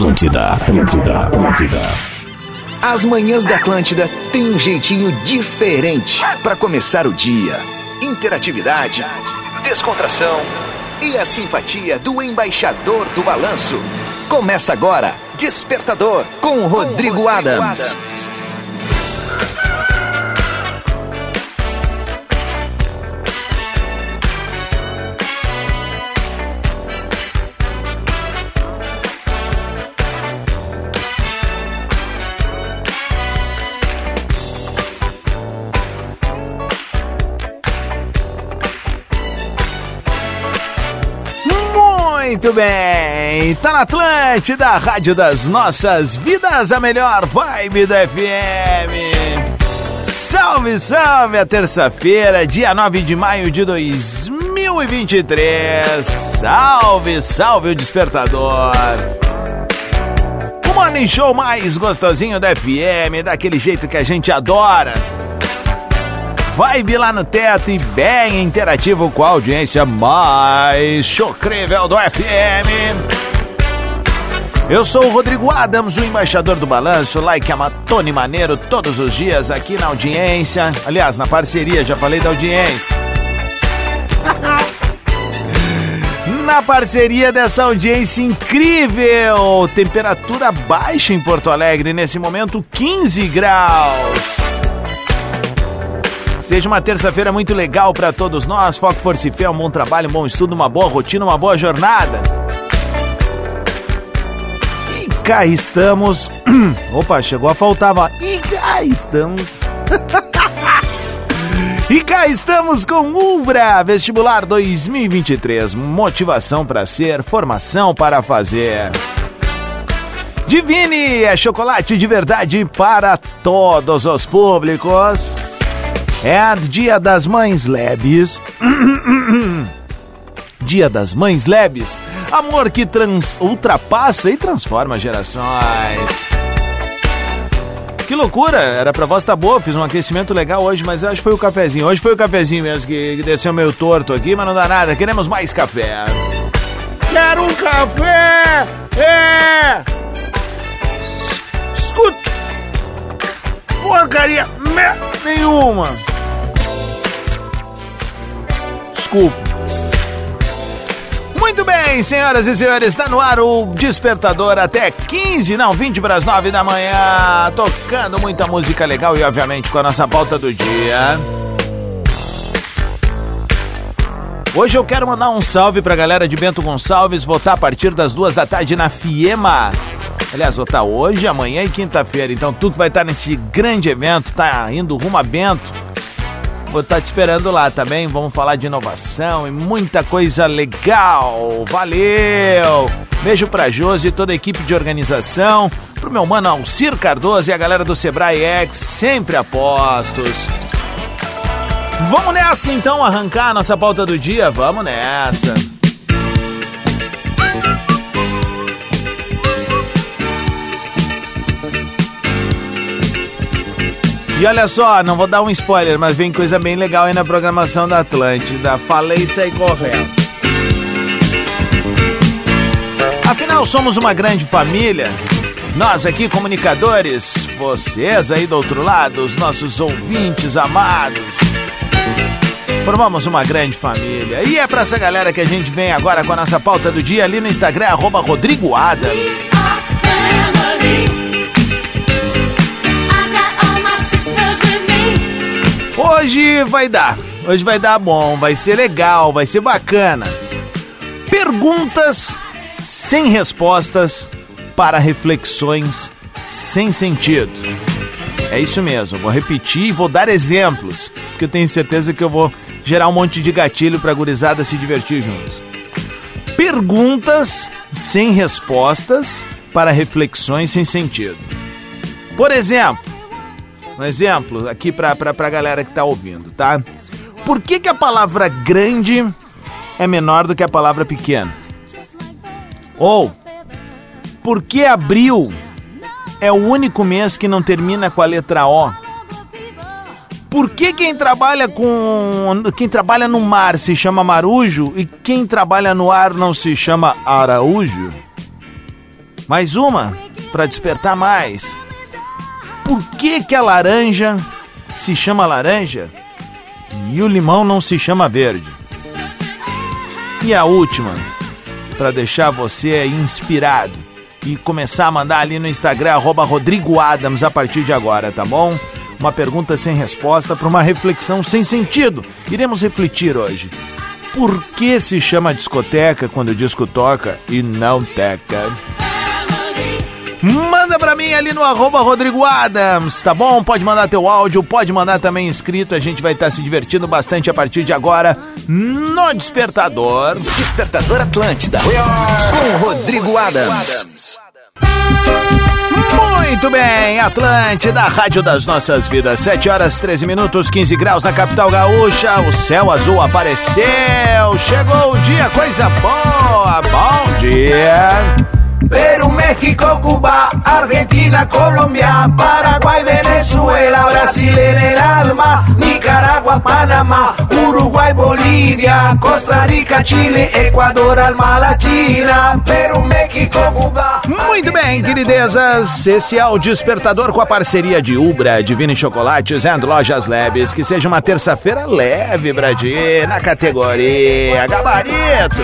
Atlântida, Atlântida, Atlântida. As manhãs da Atlântida têm um jeitinho diferente para começar o dia. Interatividade, descontração e a simpatia do embaixador do balanço. Começa agora, Despertador, com Rodrigo, com Rodrigo Adams. Adams. Muito bem, tá na Atlântida, Rádio das Nossas Vidas, a melhor vibe da FM. Salve, salve, a terça-feira, dia 9 de maio de 2023. Salve, salve o despertador. O morning show mais gostosinho da FM, daquele jeito que a gente adora vibe lá no teto e bem interativo com a audiência mais chocrível do FM. Eu sou o Rodrigo Adams, o embaixador do balanço, like a Matone Maneiro todos os dias aqui na audiência. Aliás, na parceria, já falei da audiência. na parceria dessa audiência incrível. Temperatura baixa em Porto Alegre, nesse momento 15 graus. Seja uma terça-feira muito legal para todos nós. Foco, força e fé, um bom trabalho, um bom estudo, uma boa rotina, uma boa jornada. E cá estamos. Opa, chegou a faltar. E cá estamos. E cá estamos com Ubra Vestibular 2023. Motivação para ser, formação para fazer. Divine é chocolate de verdade para todos os públicos. É dia das mães leves. dia das mães leves. Amor que trans, ultrapassa e transforma gerações. Que loucura! Era pra voz tá boa, fiz um aquecimento legal hoje, mas acho que foi o cafezinho. Hoje foi o cafezinho mesmo que, que desceu meio torto aqui, mas não dá nada. Queremos mais café. Quero um café! É! Escuta! Porcaria nenhuma! Desculpe. Muito bem, senhoras e senhores, está no ar o Despertador até 15, não, 20 para as 9 da manhã, tocando muita música legal e, obviamente, com a nossa pauta do dia. Hoje eu quero mandar um salve para a galera de Bento Gonçalves, votar a partir das duas da tarde na Fiema. Aliás, votar hoje, amanhã e quinta-feira. Então, tudo vai estar nesse grande evento, tá indo rumo a Bento Vou estar tá te esperando lá também. Vamos falar de inovação e muita coisa legal. Valeu! Beijo pra Josi e toda a equipe de organização. Pro meu mano Alcir Cardoso e a galera do Sebrae X, sempre apostos. Vamos nessa então, arrancar a nossa pauta do dia? Vamos nessa. E olha só, não vou dar um spoiler, mas vem coisa bem legal aí na programação da Atlântida. Falei isso aí correto. Afinal, somos uma grande família. Nós aqui, comunicadores, vocês aí do outro lado, os nossos ouvintes amados. Formamos uma grande família. E é pra essa galera que a gente vem agora com a nossa pauta do dia ali no Instagram, arroba Rodrigo Adams. Hoje vai dar. Hoje vai dar bom, vai ser legal, vai ser bacana. Perguntas sem respostas para reflexões sem sentido. É isso mesmo, vou repetir e vou dar exemplos, porque eu tenho certeza que eu vou gerar um monte de gatilho para a gurizada se divertir juntos. Perguntas sem respostas para reflexões sem sentido. Por exemplo, um exemplo aqui pra, pra galera que tá ouvindo, tá? Por que, que a palavra grande é menor do que a palavra pequena? Ou, por que abril é o único mês que não termina com a letra O? Por que quem trabalha com quem trabalha no mar se chama marujo e quem trabalha no ar não se chama araújo? Mais uma, para despertar mais. Por que que a laranja se chama laranja e o limão não se chama verde? E a última, para deixar você inspirado e começar a mandar ali no Instagram, arroba Rodrigo Adams, a partir de agora, tá bom? Uma pergunta sem resposta para uma reflexão sem sentido. Iremos refletir hoje. Por que se chama discoteca quando o disco toca e não teca? Manda pra mim ali no arroba Rodrigo Adams, tá bom? Pode mandar teu áudio, pode mandar também escrito. A gente vai estar tá se divertindo bastante a partir de agora no Despertador. Despertador Atlântida. Com Rodrigo Adams. Muito bem, Atlântida, Rádio das Nossas Vidas, 7 horas 13 minutos, 15 graus na capital gaúcha, o céu azul apareceu, chegou o dia, coisa boa, bom dia. México, Cuba, Argentina, Colombia, Paraguay, Venezuela, Brasil en el alma, Nicaragua, Panamá, Uruguay, Bolívia, Costa Rica, Chile, Equador, alma latina, Perú, México, Cuba. Muito bem, queridezas, esse é o Despertador com a parceria de Ubra, Divine Chocolates e Lojas Leves. Que seja uma terça-feira leve, Bradir, na categoria Gabarito.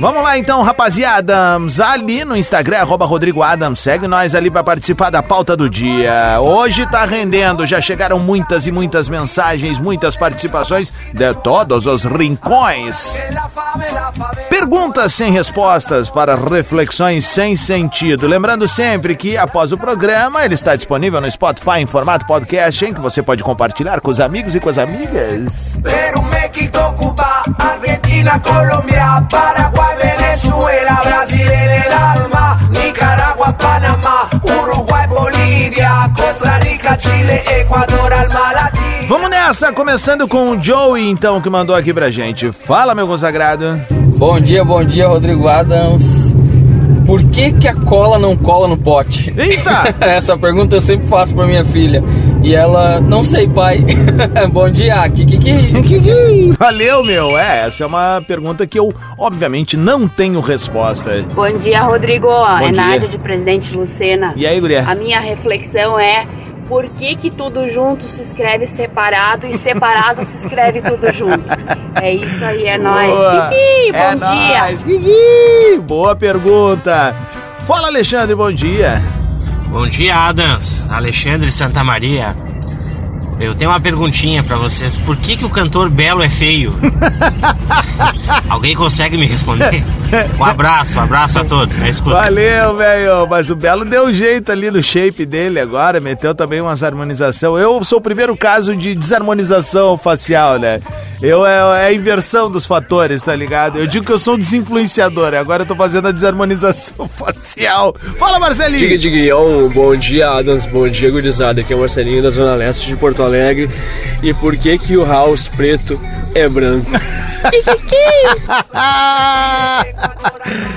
Vamos lá então, rapaz rapaziada, ali no Instagram, arroba Rodrigo Adams, segue nós ali para participar da pauta do dia. Hoje tá rendendo, já chegaram muitas e muitas mensagens, muitas participações de todos os rincões. Perguntas sem respostas para reflexões sem sentido. Lembrando sempre que após o programa ele está disponível no Spotify em formato podcast, em que você pode compartilhar com os amigos e com as amigas. Peru, México, Cuba, Argentina, Colômbia, Paraguai, Venezuela. Brasil Chile, Equador. Vamos nessa, começando com o Joey, então, que mandou aqui pra gente. Fala, meu consagrado. Bom dia, bom dia, Rodrigo Adams. Por que, que a cola não cola no pote? Eita! Essa pergunta eu sempre faço pra minha filha. E ela, não sei, pai. Bom dia, Kikiki. Valeu, meu. É, essa é uma pergunta que eu, obviamente, não tenho resposta. Bom dia, Rodrigo. Bom é dia. Nádia de Presidente Lucena. E aí, guria? A minha reflexão é por que, que tudo junto se escreve separado e separado se escreve tudo junto? É isso aí, é nóis. Kiki, bom é dia. Nóis. Kiki, boa pergunta. Fala, Alexandre, bom dia. Bom dia, Adams. Alexandre Santa Maria. Eu tenho uma perguntinha para vocês. Por que, que o cantor Belo é feio? Alguém consegue me responder? Um abraço, um abraço a todos, né? Escuta. Valeu, velho. Mas o Belo deu um jeito ali no shape dele agora, meteu também umas harmonização. Eu sou o primeiro caso de desarmonização facial, né? Eu é, é, a inversão dos fatores, tá ligado? Eu digo que eu sou um desinfluenciador, agora eu tô fazendo a desarmonização facial. Fala, Marcelinho! Diga, diga, bom dia, Adams, bom dia, gurizada. Aqui é o Marcelinho da Zona Leste de Porto Alegre. E por que que o House preto é branco?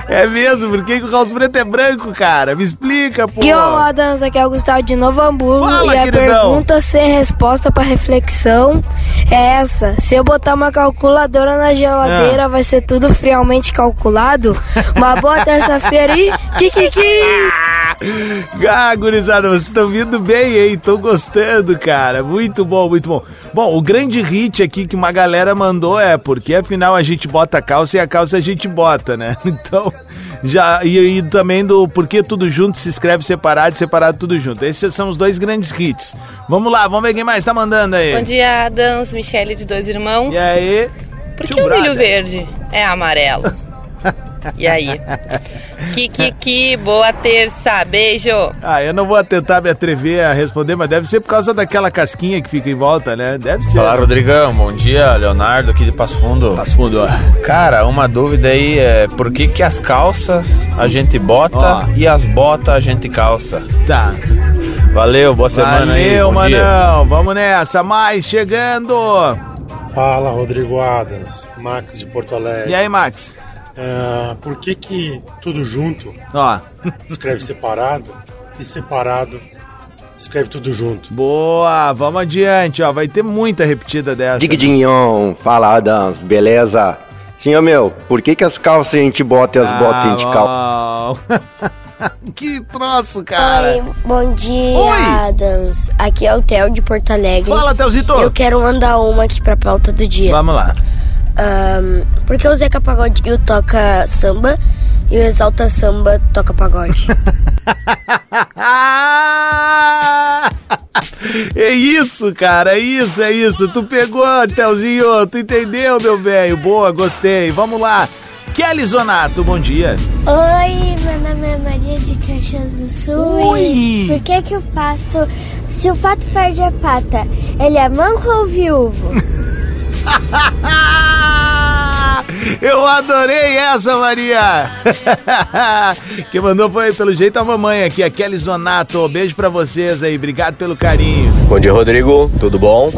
é mesmo? Por que, que o House Preto é branco, cara? Me explica, pô. Que o Adams, aqui é o Gustavo de Novo Hamburgo. Fala, e a queridão. pergunta sem resposta pra reflexão é essa. Se eu botar uma calculadora na geladeira, Ah. vai ser tudo friamente calculado? Uma boa terça-feira aí. Kikiki! Ah, gurizada, vocês estão vindo bem, hein? Tô gostando, cara. Muito bom, muito bom. Bom, o grande hit aqui que uma galera mandou é porque afinal a gente bota a calça e a calça a gente bota, né? Então, já. E, e também do porquê tudo junto se escreve separado, separado tudo junto. Esses são os dois grandes hits. Vamos lá, vamos ver quem mais tá mandando aí. Bom dia, Adams, Michele de Dois Irmãos. E aí? Por que o milho verde é amarelo? E aí? Kikiki, boa terça, beijo! Ah, eu não vou tentar me atrever a responder, mas deve ser por causa daquela casquinha que fica em volta, né? Deve ser. Fala, Rodrigão. Bom dia, Leonardo aqui de Passo Fundo. Passo fundo, ó. Cara, uma dúvida aí é por que que as calças a gente bota Ó. e as botas a gente calça? Tá. Valeu, boa semana aí. Valeu, bom dia. manão. Vamos nessa. Mais chegando. Fala, Rodrigo Adams, Max de Porto Alegre. E aí, Max? Ah, por que que tudo junto Ó. escreve separado e separado escreve tudo junto? Boa, vamos adiante, ó. Vai ter muita repetida dessa. Dig Dinhon, fala Adams, beleza? Sim, ô meu, por que, que as calças a gente bota e as botas a gente calça? calça. que troço, cara. Oi, bom dia, Oi. Adams. Aqui é o Theo de Porto Alegre. Fala, Theozito. Eu quero mandar uma aqui pra pauta do dia. Vamos lá. Ahn, porque o Zeca Pagodinho toca samba e o Exalta Samba toca pagode. É isso, cara, é isso, é isso. Tu pegou, Telzinho, tu entendeu, meu velho? Boa, gostei. Vamos lá. Kelly Zonato, bom dia. Oi, meu nome é Maria de Caxias do Sul. Oi. E por que que o pato, se o pato perde a pata, ele é manco ou viúvo? Eu adorei essa, Maria! Quem mandou foi, pelo jeito, a mamãe aqui, a Kelly Zonato. Beijo pra vocês aí, obrigado pelo carinho. Bom dia, Rodrigo. Tudo bom?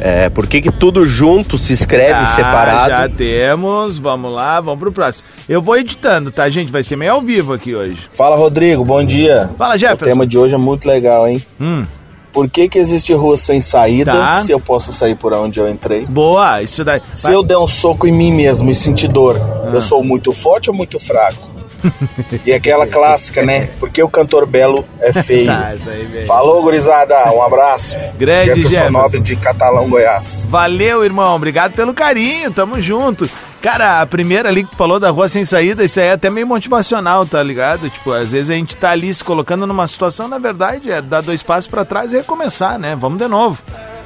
É, por que, que tudo junto se escreve Ah, separado? Já temos, vamos lá, vamos pro próximo. Eu vou editando, tá, gente? Vai ser meio ao vivo aqui hoje. Fala, Rodrigo, bom dia. Fala, O Jefferson. tema de hoje é muito legal, hein? Hum. Por que que existe rua sem saída Tá. se eu posso sair por onde eu entrei? Boa, isso daí. Se eu der um soco em mim mesmo e sentir dor, eu sou muito forte ou muito fraco? e aquela clássica, né? Por que o cantor belo é feio? Tá, isso aí, velho. Falou, gurizada. Um abraço. Grande Jefferson Jefferson. Nobre de Catalão, Goiás. Valeu, irmão. Obrigado pelo carinho. Tamo junto. Cara, a primeira ali que tu falou da rua sem saída, isso aí é até meio motivacional, tá ligado? Tipo, às vezes a gente tá ali se colocando numa situação, na verdade, é dar dois passos pra trás e recomeçar, né? Vamos de novo.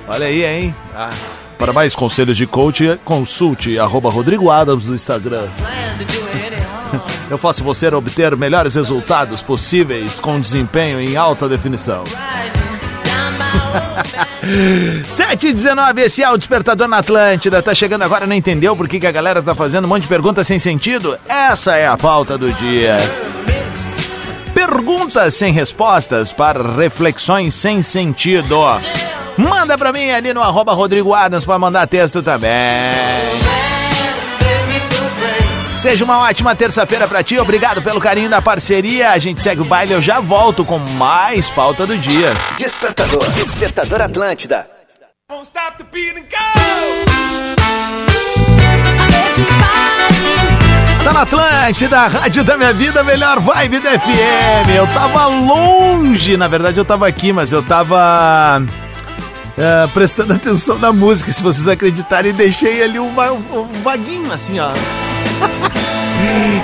Olha aí, hein? Ah. Para mais conselhos de coach, consulte arroba Rodrigo Adams no Instagram. Eu faço você obter melhores resultados possíveis com desempenho em alta definição. 7 e 19, esse é o Despertador na Atlântida. Tá chegando agora, não entendeu por que, que a galera tá fazendo um monte de perguntas sem sentido? Essa é a pauta do dia. Perguntas sem respostas para reflexões sem sentido. Manda pra mim ali no arroba Rodrigo Adams pra mandar texto também. Seja uma ótima terça-feira pra ti, obrigado pelo carinho da parceria. A gente segue o baile, eu já volto com mais pauta do dia. Despertador. Despertador Atlântida. Tá na Atlântida, Rádio da Minha Vida, melhor vibe da FM. Eu tava longe, na verdade eu tava aqui, mas eu tava é, prestando atenção na música, se vocês acreditarem, deixei ali um, va- um vaguinho assim, ó.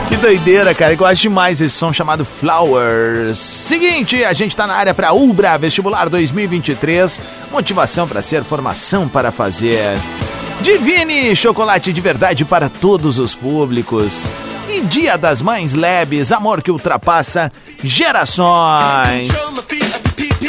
Que doideira, cara, eu acho demais esse som chamado Flowers. Seguinte, a gente tá na área pra Ubra Vestibular 2023. Motivação pra ser, formação para fazer. Divine chocolate de verdade para todos os públicos. E Dia das Mães Labs, amor que ultrapassa gerações.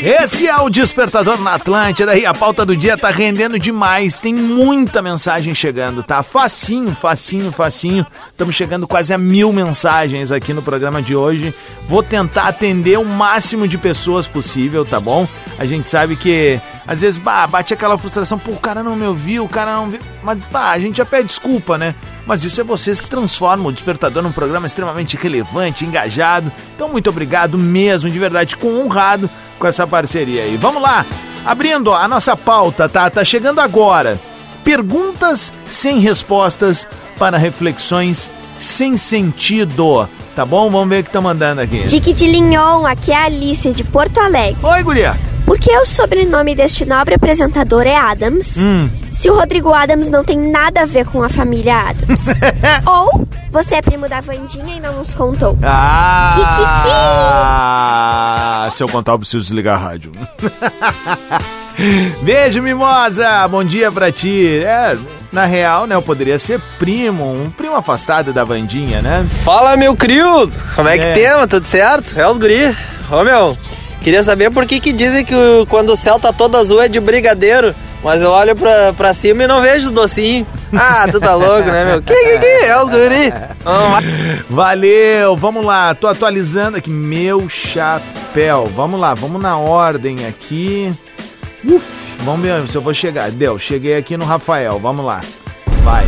Esse é o Despertador na Atlântida e a pauta do dia tá rendendo demais. Tem muita mensagem chegando, tá? Facinho, facinho, facinho. Estamos chegando quase a mil mensagens aqui no programa de hoje. Vou tentar atender o máximo de pessoas possível, tá bom? A gente sabe que às vezes bah, bate aquela frustração, pô, o cara não me ouviu, o cara não viu. Mas bah, a gente já pede desculpa, né? Mas isso é vocês que transformam o Despertador num programa extremamente relevante, engajado. Então, muito obrigado mesmo, de verdade, com honrado com essa parceria aí. Vamos lá, abrindo a nossa pauta, tá? Tá chegando agora. Perguntas sem respostas para reflexões sem sentido. Tá bom? Vamos ver o que tá mandando aqui. Tiquitilinhon, aqui é a Alice de Porto Alegre. Oi, guria. Por que o sobrenome deste nobre apresentador é Adams? Hum. Se o Rodrigo Adams não tem nada a ver com a família Adams. Ou você é primo da Vandinha e não nos contou. Ah! Se eu contar, eu preciso desligar a rádio. Beijo, Mimosa! Bom dia pra ti. É, na real, né, eu poderia ser primo, um primo afastado da Vandinha, né? Fala, meu crio! Como é que É. temos? Tudo certo? É os guri. Ô, meu, queria saber por que que dizem que o- quando o céu tá todo azul é de brigadeiro, mas eu olho pra, pra cima e não vejo os docinhos. Ah, tu tá louco, né, meu? Que que que? É os guri. Vamos lá. Valeu, vamos lá, tô atualizando aqui meu chapéu. Vamos lá, vamos na ordem aqui. Uf, vamos ver se eu vou chegar. Deu, cheguei aqui no Rafael, vamos lá. Vai.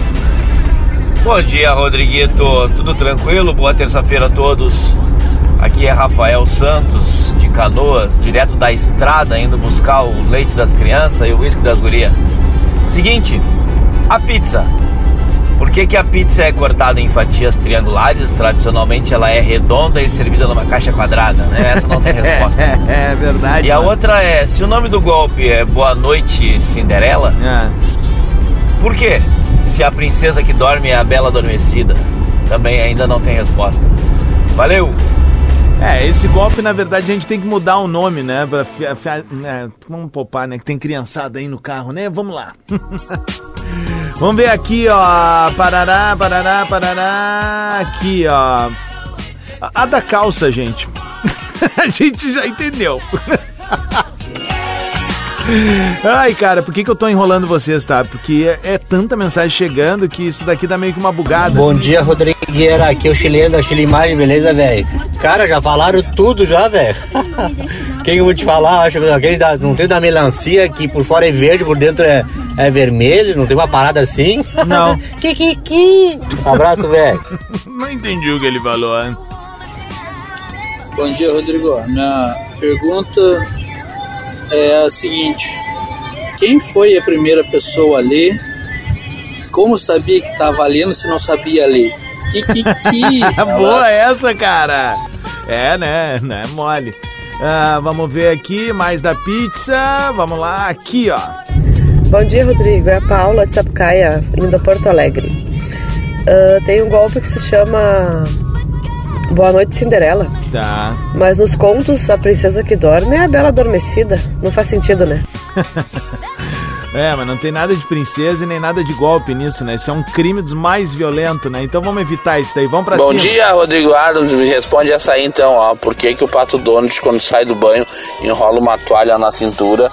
Bom dia, Rodriguito. Tudo tranquilo? Boa terça-feira a todos. Aqui é Rafael Santos, Canoas, direto da estrada, indo buscar o leite das crianças e o uísque das gurias. Seguinte, a pizza. Por que, que a pizza é cortada em fatias triangulares? Tradicionalmente ela é redonda e servida numa caixa quadrada, né? Essa não tem resposta. É, verdade. E a mano. outra é, se o nome do golpe é Boa Noite Cinderela, É. por quê? Se a princesa que dorme é a Bela Adormecida, também ainda não tem resposta. Valeu! É, esse golpe, na verdade, a gente tem que mudar o nome, né? Pra fi- fi- né, Vamos poupar, né? Que tem criançada aí no carro, né? Vamos lá. Vamos ver aqui, ó. Parará, parará, parará. Aqui, ó. A da calça, gente. a gente já entendeu. Ai, cara, por que, que eu tô enrolando vocês, tá? Porque é, é tanta mensagem chegando que isso daqui dá meio que uma bugada. Bom dia, Rodrigueira. Aqui é o chileno da Chilimagem, beleza, velho? Cara, já falaram tudo já, velho. Quem que eu vou te falar? Acho que aquele da, não tem da melancia que por fora é verde, por dentro é, é vermelho, não tem uma parada assim? Não. que, que, que. Abraço, velho. Não entendi o que ele falou, hein? Bom dia, Rodrigo. Minha pergunta é a seguinte: quem foi a primeira pessoa a ler? Como sabia que estava lendo se não sabia ler? Que, que, que. Boa essa, cara. É, né? Não é mole. Ah, vamos ver aqui, mais da pizza. Vamos lá, aqui, ó. Bom dia, Rodrigo. É a Paula de Sapucaia, indo a Porto Alegre. Ah, tem um golpe que se chama Boa Noite Cinderela. Tá. Mas nos contos, a princesa que dorme é a bela adormecida. Não faz sentido, né? É, mas não tem nada de princesa e nem nada de golpe nisso, né? Isso é um crime dos mais violentos, né? Então vamos evitar isso daí. Vamos pra Bom cima. dia, Rodrigo Adams. Me responde essa aí então, ó. Por que, que o pato Donald, quando sai do banho, enrola uma toalha na cintura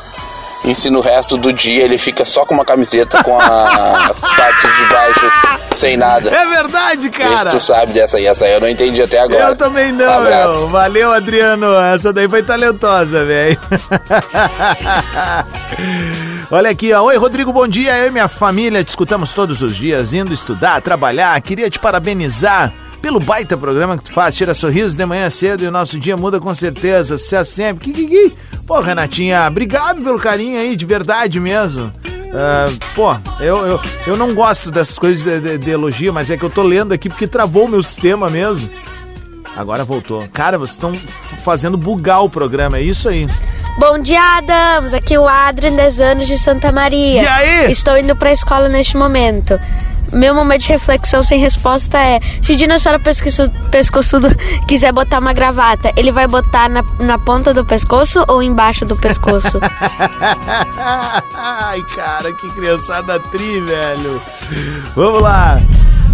e se no resto do dia ele fica só com uma camiseta com a- as partes de baixo sem nada? É verdade, cara. tu sabe dessa aí. Essa aí eu não entendi até agora. Eu também não, Abraço. meu. Valeu, Adriano. Essa daí foi talentosa, velho. Olha aqui, ó. Oi, Rodrigo, bom dia. Eu e minha família te escutamos todos os dias, indo estudar, trabalhar. Queria te parabenizar pelo baita programa que tu faz. Tira sorrisos de manhã cedo e o nosso dia muda com certeza. Sucesso sempre. Que, que, que. Pô, Renatinha, obrigado pelo carinho aí, de verdade mesmo. Ah, pô, eu, eu, eu não gosto dessas coisas de, de- de elogio, mas é que eu tô lendo aqui porque travou o meu sistema mesmo. Agora voltou. Cara, vocês estão fazendo bugar o programa, é isso aí. Bom dia, Adams. Aqui é o Adrian, 10 anos de Santa Maria. E aí? Estou indo pra escola neste momento. Meu momento de reflexão sem resposta é: se o dinossauro pesquiço- pescoçudo quiser botar uma gravata, ele vai botar na, na ponta do pescoço ou embaixo do pescoço? Ai, cara, que criançada tri, velho. Vamos lá.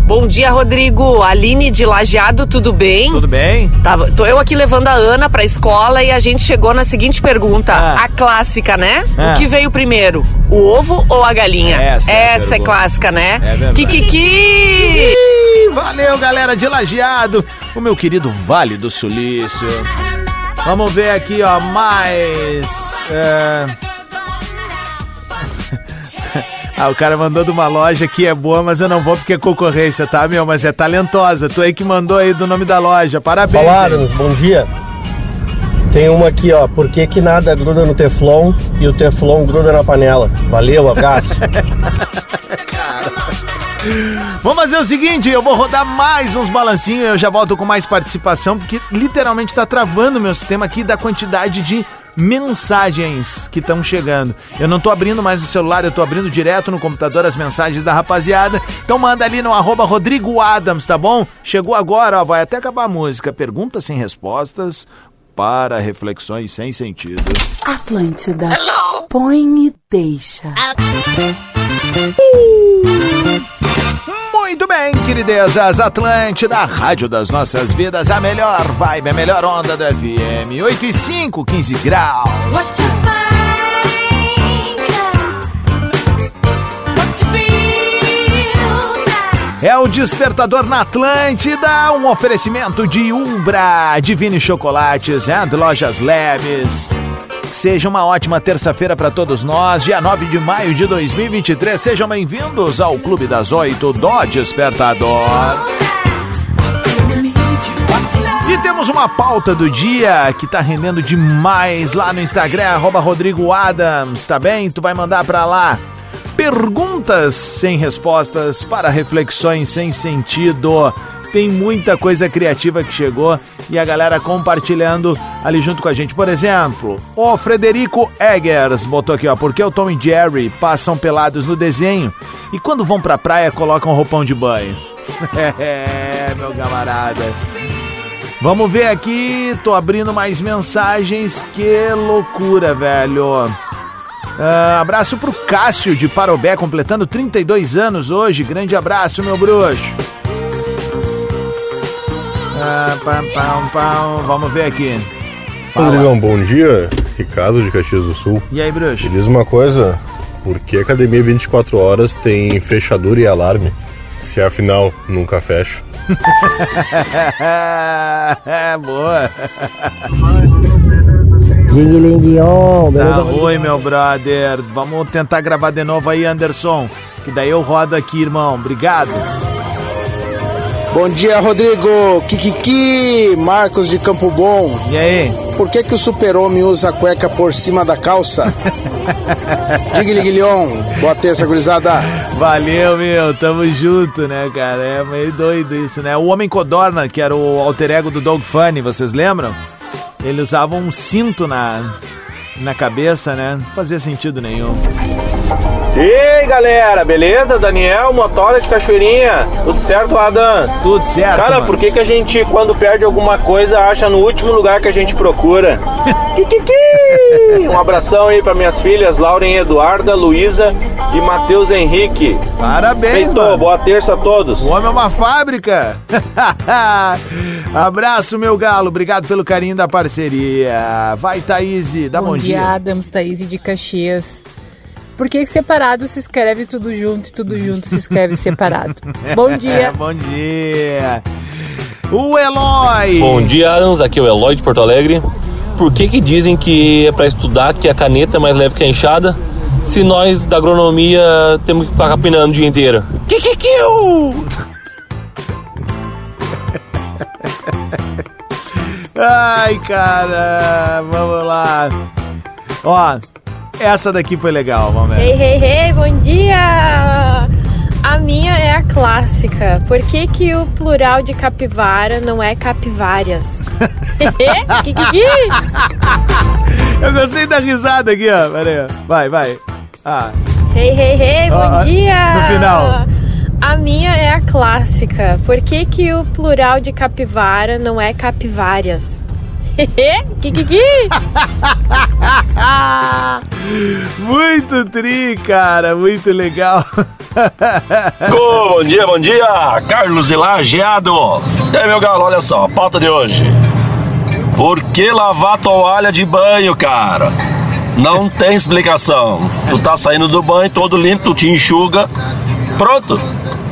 Bom dia, Rodrigo. Aline de Lajeado, tudo bem? Tudo bem? Tava, tô eu aqui levando a Ana pra escola e a gente chegou na seguinte pergunta. Ah. A clássica, né? Ah. O que veio primeiro? O ovo ou a galinha? Essa é Essa é pergunta. clássica, né? É verdade. Kikiki! Ih, Valeu, galera de Lajeado. O meu querido Vale do Sulício. Vamos ver aqui, ó, mais. é, Ah, o cara mandou de uma loja que é boa, mas eu não vou porque é concorrência, tá, meu? Mas é talentosa. Tu aí que mandou aí do nome da loja. Parabéns. Fala, hein? Adams, bom dia. Tem uma aqui, ó. Por que, que nada gruda no Teflon e o Teflon gruda na panela? Valeu, abraço. Vamos fazer o seguinte, eu vou rodar mais uns balancinhos, eu já volto com mais participação, porque literalmente tá travando o meu sistema aqui da quantidade de mensagens que estão chegando. Eu não tô abrindo mais o celular, eu tô abrindo direto no computador as mensagens da rapaziada. Então manda ali no arroba Rodrigo Adams, tá bom? Chegou agora, ó, vai até acabar a música. Perguntas sem respostas para reflexões sem sentido. Atlântida. Põe e deixa. Muito bem, queridezas, Atlântida, Rádio das Nossas Vidas, a melhor vibe, a melhor onda do FM. 8 e 5, 15 graus. É o Despertador na Atlântida, um oferecimento de Umbra, Divine Chocolates and Lojas Leves. Que seja uma ótima terça-feira para todos nós, dia 9 de maio de 2023. Sejam bem-vindos ao Clube das Oito do Despertador. E temos uma pauta do dia que tá rendendo demais lá no Instagram, arroba Rodrigo Adams, tá bem? Tu vai mandar pra lá. Perguntas sem respostas para reflexões sem sentido. Tem muita coisa criativa que chegou e a galera compartilhando ali junto com a gente. Por exemplo, o Frederico Eggers botou aqui, ó, porque o Tom e Jerry passam pelados no desenho e quando vão pra praia colocam roupão de banho. É, meu camarada. Vamos ver aqui, tô abrindo mais mensagens. Que loucura, velho. Ah, abraço pro Cássio de Parobé, completando 32 anos hoje. Grande abraço, meu bruxo. Ah, pam, pam, pam. Vamos ver aqui. Rodrigão, bom dia. Ricardo de Caxias do Sul. E aí, bruxo? Me diz uma coisa, por que a academia 24 horas tem fechadura e alarme? Se afinal nunca fecha. é, boa. Ding-ling-guion, Tá beleza? ruim, meu brother. Vamos tentar gravar de novo aí, Anderson. Que daí eu rodo aqui, irmão. Obrigado. Bom dia, Rodrigo. Kikiki, Marcos de Campo Bom. E aí? Por que que o super-homem usa a cueca por cima da calça? Digliguilhon. Boa terça, gurizada. Valeu, meu. Tamo junto, né, cara? É meio doido isso, né? O Homem Codorna, que era o alter ego do Dog Funny, vocês lembram? Ele usava um cinto na, na cabeça, né? Não fazia sentido nenhum. E aí galera, beleza? Daniel, motora de Cachoeirinha. Tudo certo, Adams? Tudo certo. Cara, mano. por que, que a gente, quando perde alguma coisa, acha no último lugar que a gente procura? Kikiki! Um abração aí para minhas filhas, Lauren Eduarda, Luísa e Matheus Henrique. Parabéns, Feito, mano. boa terça a todos. O homem é uma fábrica. Abraço, meu galo. Obrigado pelo carinho da parceria. Vai, Thaís, dá bom, bom dia, Adams, Thaís de Caxias. Por que separado se escreve tudo junto e tudo junto se escreve separado? Bom dia. bom dia. O Eloy. Bom dia, Adams. Aqui é o Eloy de Porto Alegre. Por que que dizem que é pra estudar que a caneta é mais leve que a enxada? Se nós da agronomia temos que ficar capinando o dia inteiro. Que que que Ai, cara. Vamos lá. Ó, essa daqui foi legal, vamos ver. Hey, hey, hey, bom dia! A minha é a clássica. Por que, que o plural de capivara não é capivárias? que, que, que? Eu gostei da risada aqui, ó. Pera aí. Vai, vai. Ah. Hey, hey, hey, bom Ó, ó, dia! no final. A minha é a clássica. Por que, que o plural de capivara não é capivárias? Que, que, que? Muito tri, cara. Muito legal. Bom dia, bom dia! Carlos Elageado! E aí, meu galo, olha só, a pauta de hoje. Por que lavar toalha de banho, cara? Não tem explicação. Tu tá saindo do banho todo limpo, tu te enxuga. Pronto.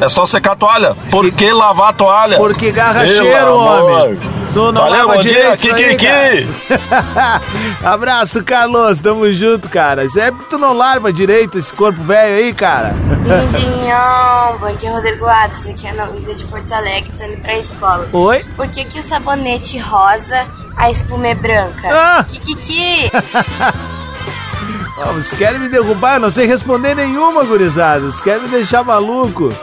É só secar a toalha. Por que lavar a toalha? Porque garra Pelo cheiro, amor. homem. Tu não Valeu, lava direito isso aí, Kikiki. Abraço, Carlos. Tamo junto, cara. Sempre tu não lava direito esse corpo velho aí, cara. Lindinho, bom dia, Rodrigo Atos. Aqui é a Ana Luísa de Porto Alegre, tô indo pra escola. Oi? Por que, que o sabonete rosa, a espuma é branca? Ah! Kikiki! Ó, vocês querem me derrubar? Eu não sei responder nenhuma, gurizada. Vocês querem me deixar maluco?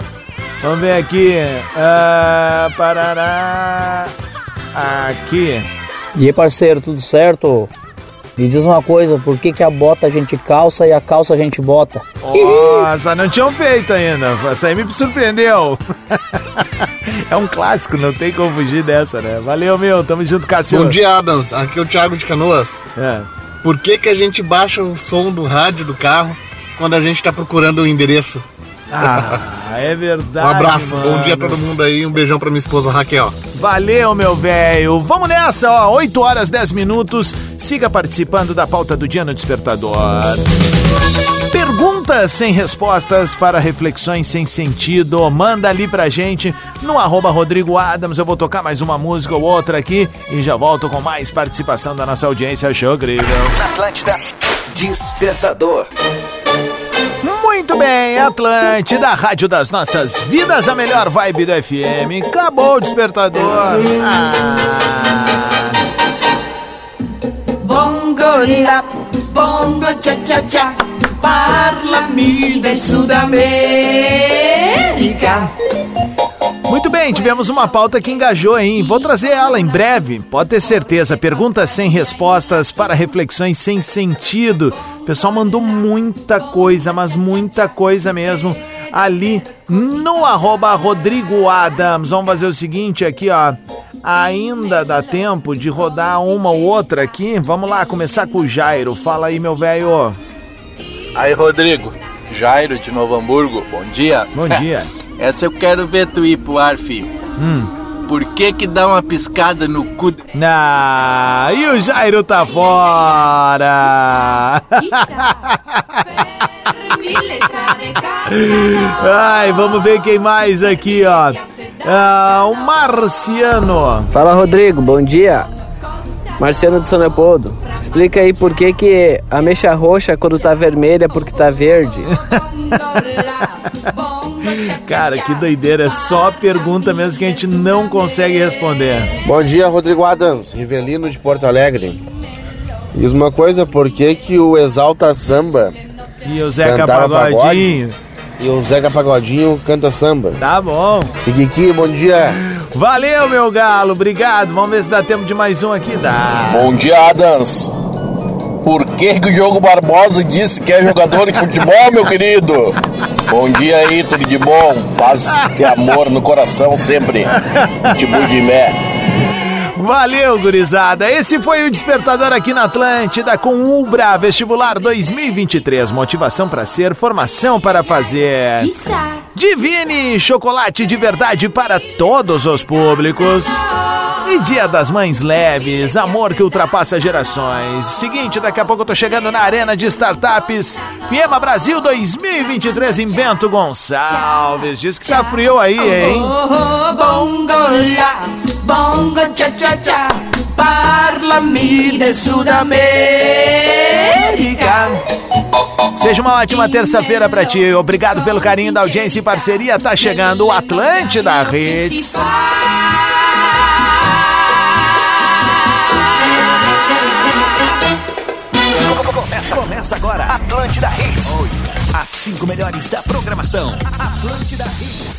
Vamos ver aqui. Ah, parará. Aqui. E aí, parceiro, tudo certo? Me diz uma coisa, por que, que a bota a gente calça e a calça a gente bota? Nossa, não tinham feito ainda. Essa aí me surpreendeu. É um clássico, não tem como fugir dessa, né? Valeu, meu. Tamo junto, Cássio. Bom dia, Adams. Aqui é o Thiago de Canoas. É. Por que, que a gente baixa o som do rádio do carro quando a gente tá procurando o endereço? Ah, é verdade. um abraço, bom mano. dia a todo mundo aí. Um beijão pra minha esposa Raquel. Valeu, meu velho. Vamos nessa, ó. 8 horas 10 minutos. Siga participando da pauta do dia no Despertador. Perguntas sem respostas para reflexões sem sentido. Manda ali pra gente no arroba Rodrigo Adams. Eu vou tocar mais uma música ou outra aqui e já volto com mais participação da nossa audiência. Show incrível. Atlântida, Despertador. Muito bem, Atlântida, Rádio das Nossas Vidas, a melhor vibe do FM. Acabou o despertador. Ah. Bongo la, bongo cha cha cha, Parlami de Sudamérica. Muito bem, tivemos uma pauta que engajou, hein? Vou trazer ela em breve, pode ter certeza. Perguntas sem respostas para reflexões sem sentido. O pessoal mandou muita coisa, mas muita coisa mesmo ali no arroba Rodrigo Adams. Vamos fazer o seguinte aqui, ó. Ainda dá tempo de rodar uma ou outra aqui. Vamos lá, começar com o Jairo. Fala aí, meu velho. Aí, Rodrigo. Jairo de Novo Hamburgo. Bom dia. Bom dia. Essa eu quero ver tu ir pro ar, filho. Hum. Por que que dá uma piscada no cu... Ah, e o Jairo tá fora! Ai, vamos ver quem mais aqui, ó. Ah, o Marciano. Fala, Rodrigo. Bom dia. Marciano de São Leopoldo. Explica aí por que, que a mecha roxa quando tá vermelha é porque tá verde. Cara, que doideira. É só pergunta mesmo que a gente não consegue responder. Bom dia, Rodrigo Adams, Rivelino de Porto Alegre. Diz uma coisa, por que que o Exalta Samba E o Zeca cantava Pagodinho? pagode e o Zeca Pagodinho canta samba? Tá bom. E Kiki, bom dia. Valeu, meu galo. Obrigado. Vamos ver se dá tempo de mais um aqui. Dá. Bom dia, Adams. Por que, que o Diogo Barbosa disse que é jogador de futebol, meu querido? Bom dia aí, tudo de bom. Paz e amor no coração sempre. Tipo de mé. Valeu, gurizada. Esse foi o Despertador aqui na Atlântida com Ubra Vestibular 2023. Motivação para ser, formação para fazer. Divine chocolate de verdade para todos os públicos. E Dia das Mães Leves, amor que ultrapassa gerações. Seguinte, daqui a pouco eu tô chegando na Arena de Startups Fiema Brasil 2023 em Bento Gonçalves. Diz que tá frio aí, hein? Bongo la, bongo cha cha cha, parlami de Sudamérica. Seja uma ótima terça-feira pra ti. Obrigado pelo carinho da audiência e parceria. Tá chegando o Atlântida Hits. Atlântida Hits. As cinco melhores da programação. Atlântida Hits.